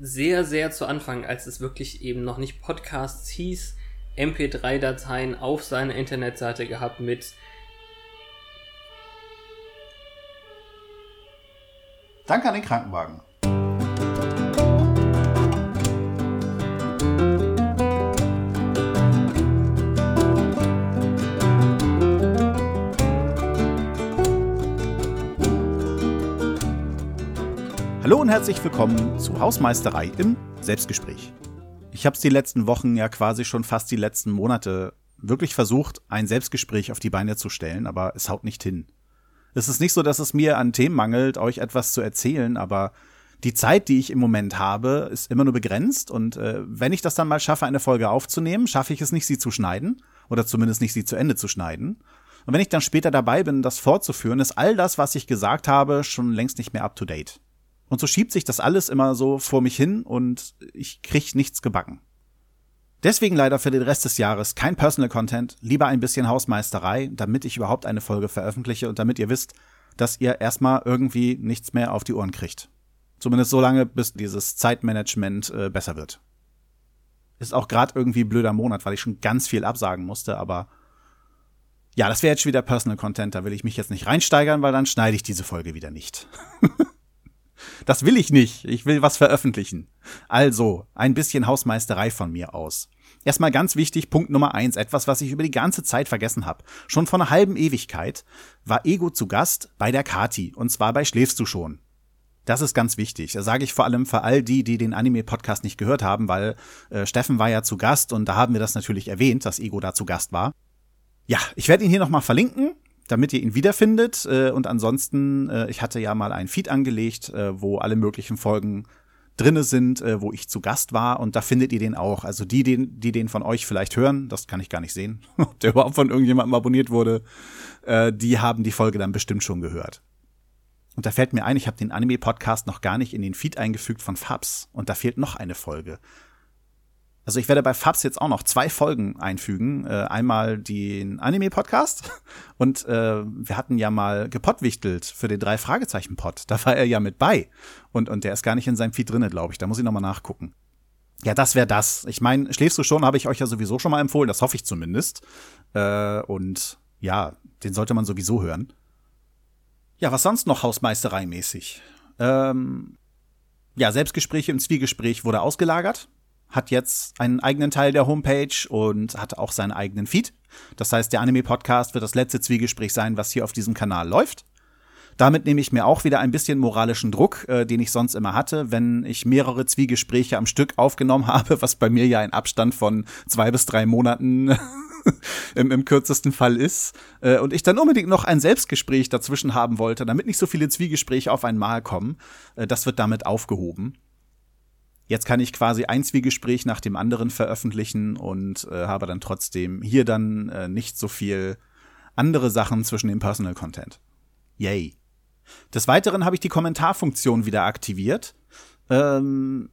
sehr, sehr zu Anfang, als es wirklich eben noch nicht Podcasts hieß, MP3-Dateien auf seiner Internetseite gehabt mit Danke an den Krankenwagen. Hallo und herzlich willkommen zu Hausmeisterei im Selbstgespräch. Ich habe es die letzten Wochen, ja quasi schon fast die letzten Monate wirklich versucht, ein Selbstgespräch auf die Beine zu stellen, aber es haut nicht hin. Es ist nicht so, dass es mir an Themen mangelt, euch etwas zu erzählen, aber die Zeit, die ich im Moment habe, ist immer nur begrenzt und äh, wenn ich das dann mal schaffe, eine Folge aufzunehmen, schaffe ich es nicht, sie zu schneiden oder zumindest nicht, sie zu Ende zu schneiden. Und wenn ich dann später dabei bin, das fortzuführen, ist all das, was ich gesagt habe, schon längst nicht mehr up to date. Und so schiebt sich das alles immer so vor mich hin und ich krieg nichts gebacken. Deswegen leider für den Rest des Jahres kein Personal Content, lieber ein bisschen Hausmeisterei, damit ich überhaupt eine Folge veröffentliche und damit ihr wisst, dass ihr erstmal irgendwie nichts mehr auf die Ohren kriegt. Zumindest so lange, bis dieses Zeitmanagement äh, besser wird. Ist auch gerade irgendwie blöder Monat, weil ich schon ganz viel absagen musste, aber ja, das wäre jetzt schon wieder Personal Content, da will ich mich jetzt nicht reinsteigern, weil dann schneide ich diese Folge wieder nicht. Das will ich nicht. Ich will was veröffentlichen. Also, ein bisschen Hausmeisterei von mir aus. Erstmal ganz wichtig, Punkt Nummer eins, etwas, was ich über die ganze Zeit vergessen habe. Schon vor einer halben Ewigkeit war Ego zu Gast bei der Kati, und zwar bei Schläfst du schon. Das ist ganz wichtig. Das sage ich vor allem für all die, die den Anime-Podcast nicht gehört haben, weil äh, Steffen war ja zu Gast und da haben wir das natürlich erwähnt, dass Ego da zu Gast war. Ja, ich werde ihn hier nochmal verlinken damit ihr ihn wiederfindet. Äh, und ansonsten, äh, ich hatte ja mal ein Feed angelegt, äh, wo alle möglichen Folgen drinne sind, äh, wo ich zu Gast war und da findet ihr den auch. Also die, den, die den von euch vielleicht hören, das kann ich gar nicht sehen, ob der überhaupt von irgendjemandem abonniert wurde, äh, die haben die Folge dann bestimmt schon gehört. Und da fällt mir ein, ich habe den Anime-Podcast noch gar nicht in den Feed eingefügt von Fabs und da fehlt noch eine Folge. Also ich werde bei Fabs jetzt auch noch zwei Folgen einfügen. Äh, einmal den Anime-Podcast und äh, wir hatten ja mal gepottwichtelt für den drei Fragezeichen Pod. Da war er ja mit bei und und der ist gar nicht in seinem Feed drinne, glaube ich. Da muss ich noch mal nachgucken. Ja, das wäre das. Ich meine, schläfst du schon? Habe ich euch ja sowieso schon mal empfohlen. Das hoffe ich zumindest. Äh, und ja, den sollte man sowieso hören. Ja, was sonst noch Hausmeisterei-mäßig? Ähm, ja, Selbstgespräche im Zwiegespräch wurde ausgelagert hat jetzt einen eigenen Teil der Homepage und hat auch seinen eigenen Feed. Das heißt, der Anime-Podcast wird das letzte Zwiegespräch sein, was hier auf diesem Kanal läuft. Damit nehme ich mir auch wieder ein bisschen moralischen Druck, äh, den ich sonst immer hatte, wenn ich mehrere Zwiegespräche am Stück aufgenommen habe, was bei mir ja ein Abstand von zwei bis drei Monaten im, im kürzesten Fall ist. Äh, und ich dann unbedingt noch ein Selbstgespräch dazwischen haben wollte, damit nicht so viele Zwiegespräche auf einmal kommen. Äh, das wird damit aufgehoben. Jetzt kann ich quasi ein Zwiegespräch nach dem anderen veröffentlichen und äh, habe dann trotzdem hier dann äh, nicht so viel andere Sachen zwischen dem Personal Content. Yay. Des Weiteren habe ich die Kommentarfunktion wieder aktiviert. Ähm,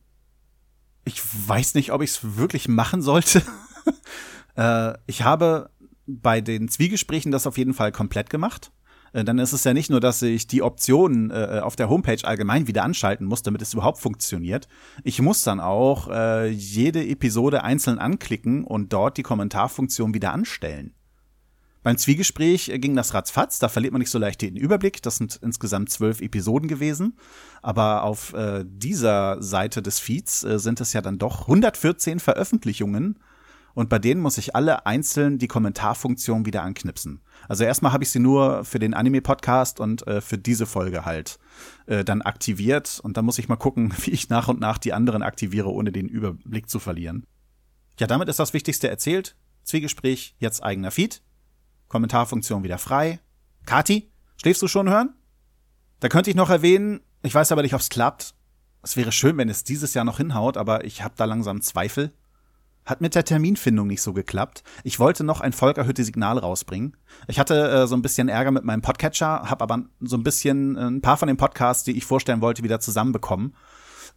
ich weiß nicht, ob ich es wirklich machen sollte. äh, ich habe bei den Zwiegesprächen das auf jeden Fall komplett gemacht. Äh, dann ist es ja nicht nur, dass ich die Optionen äh, auf der Homepage allgemein wieder anschalten muss, damit es überhaupt funktioniert. Ich muss dann auch äh, jede Episode einzeln anklicken und dort die Kommentarfunktion wieder anstellen. Beim Zwiegespräch äh, ging das ratzfatz, da verliert man nicht so leicht den Überblick. Das sind insgesamt zwölf Episoden gewesen. Aber auf äh, dieser Seite des Feeds äh, sind es ja dann doch 114 Veröffentlichungen und bei denen muss ich alle einzeln die Kommentarfunktion wieder anknipsen. Also erstmal habe ich sie nur für den Anime-Podcast und äh, für diese Folge halt äh, dann aktiviert und dann muss ich mal gucken, wie ich nach und nach die anderen aktiviere, ohne den Überblick zu verlieren. Ja, damit ist das Wichtigste erzählt. Zwiegespräch, jetzt eigener Feed. Kommentarfunktion wieder frei. Kati, schläfst du schon hören? Da könnte ich noch erwähnen, ich weiß aber nicht, ob es klappt. Es wäre schön, wenn es dieses Jahr noch hinhaut, aber ich habe da langsam Zweifel. Hat mit der Terminfindung nicht so geklappt. Ich wollte noch ein volkerhöhte Signal rausbringen. Ich hatte äh, so ein bisschen Ärger mit meinem Podcatcher, habe aber so ein bisschen äh, ein paar von den Podcasts, die ich vorstellen wollte, wieder zusammenbekommen.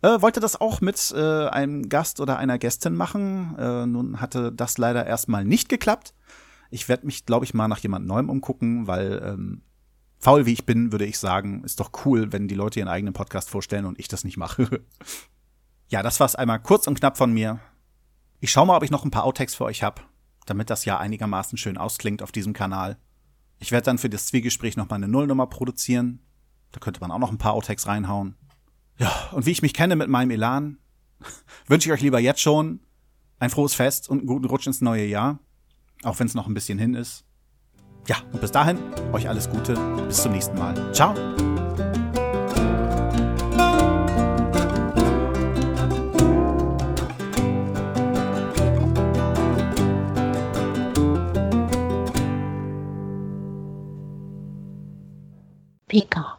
Äh, wollte das auch mit äh, einem Gast oder einer Gästin machen. Äh, nun hatte das leider erstmal nicht geklappt. Ich werde mich, glaube ich, mal nach jemand Neuem umgucken, weil ähm, faul wie ich bin, würde ich sagen, ist doch cool, wenn die Leute ihren eigenen Podcast vorstellen und ich das nicht mache. Ja, das war's einmal kurz und knapp von mir. Ich schau mal, ob ich noch ein paar Outtakes für euch hab, damit das ja einigermaßen schön ausklingt auf diesem Kanal. Ich werde dann für das Zwiegespräch noch mal eine Nullnummer produzieren. Da könnte man auch noch ein paar Outtakes reinhauen. Ja, und wie ich mich kenne mit meinem Elan, wünsche ich euch lieber jetzt schon ein frohes Fest und einen guten Rutsch ins neue Jahr. Auch wenn es noch ein bisschen hin ist. Ja, und bis dahin, euch alles Gute. Bis zum nächsten Mal. Ciao. Pika.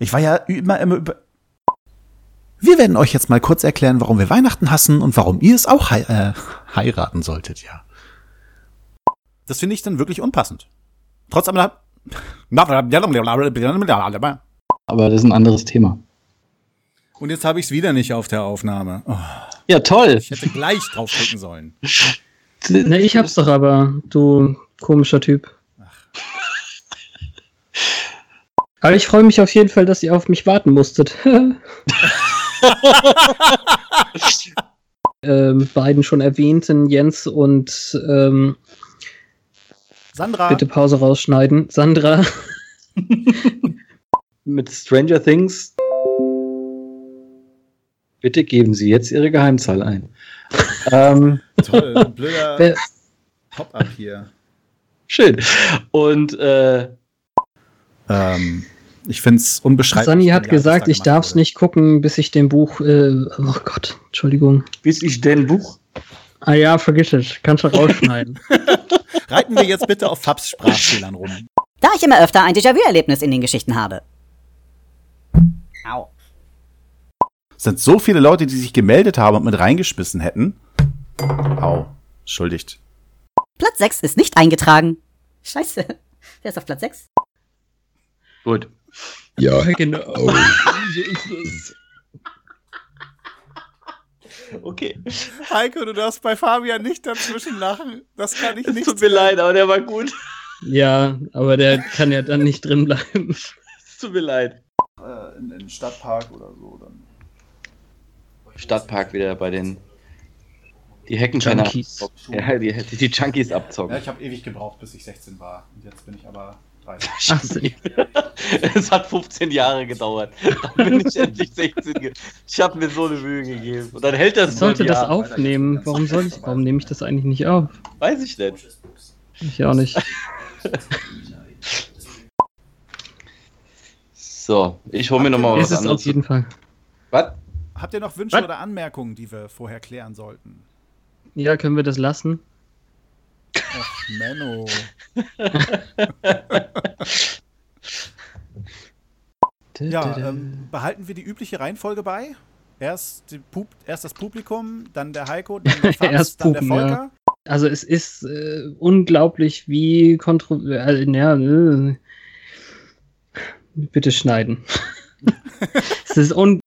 Ich war ja immer, immer über. Wir werden euch jetzt mal kurz erklären, warum wir Weihnachten hassen und warum ihr es auch hei äh, heiraten solltet, ja. Das finde ich dann wirklich unpassend. Trotz allem. Aber das ist ein anderes Thema. Und jetzt habe ich es wieder nicht auf der Aufnahme. Oh, Ja, toll. ich hätte gleich draufdrücken sollen. Ne, ich hab's doch aber, du komischer Typ. Aber ich freue mich auf jeden Fall, dass ihr auf mich warten musstet. ähm, beiden schon erwähnten, Jens und ähm, Sandra, bitte Pause rausschneiden. Sandra. Mit Stranger Things. Bitte geben Sie jetzt Ihre Geheimzahl ein. Ähm, toll, ein blöder Pop-up hier. schön. Und äh, Ähm, ich finde es unbeschreiblich. Sunny hat gesagt, ich darf es nicht gucken, bis ich dem Buch. Äh, oh Gott, Entschuldigung. bis ich den Buch. Ah ja, vergiss es. Kannst du rausschneiden. Reiten wir jetzt bitte auf Fabs Sprachfehlern rum. Da ich immer öfter ein Déjà-vu-Erlebnis in den Geschichten habe. Au. Es sind so viele Leute, die sich gemeldet haben und mit reingeschmissen hätten. Au, entschuldigt. Platz 6 ist nicht eingetragen. Scheiße. Wer ist auf Platz 6? Gut. ja, genau. Okay. Heiko, du darfst bei Fabian nicht dazwischen lachen. Das kann ich Es tut mir leid, aber der war gut. Ja, aber der kann ja dann nicht drin bleiben. Es tut mir leid. Äh, in, in Stadtpark oder so. Dann. Stadtpark wieder bei den. Die Heckenkenner. Junkies. Ja, die, die, die Junkies abzocken. Ja, ich habe ewig gebraucht, bis ich 16 war. Und jetzt bin ich aber 30. Ach, so. es hat 15 Jahre gedauert. Dann bin ich endlich 16. ge- Ich habe mir so eine Mühe gegeben. Und dann hält das Ich sollte das Jahr. aufnehmen. Warum soll ich, warum nehme ich das eigentlich nicht auf? Weiß ich nicht. Ich auch nicht. So, ich hole mir nochmal Es was ist auf anderes. jeden Fall. Was? Habt ihr noch Wünsche Was? oder Anmerkungen, die wir vorher klären sollten? Ja, können wir das lassen? Och, Menno. Ja, ähm, behalten wir die übliche Reihenfolge bei? Erst, die Pub erst das Publikum, dann der Heiko, dann der Fabs, Erst dann der Pupen, ja. Volker. Also es ist äh, unglaublich, wie kontrovers. Äh, ja, äh, bitte schneiden. es ist un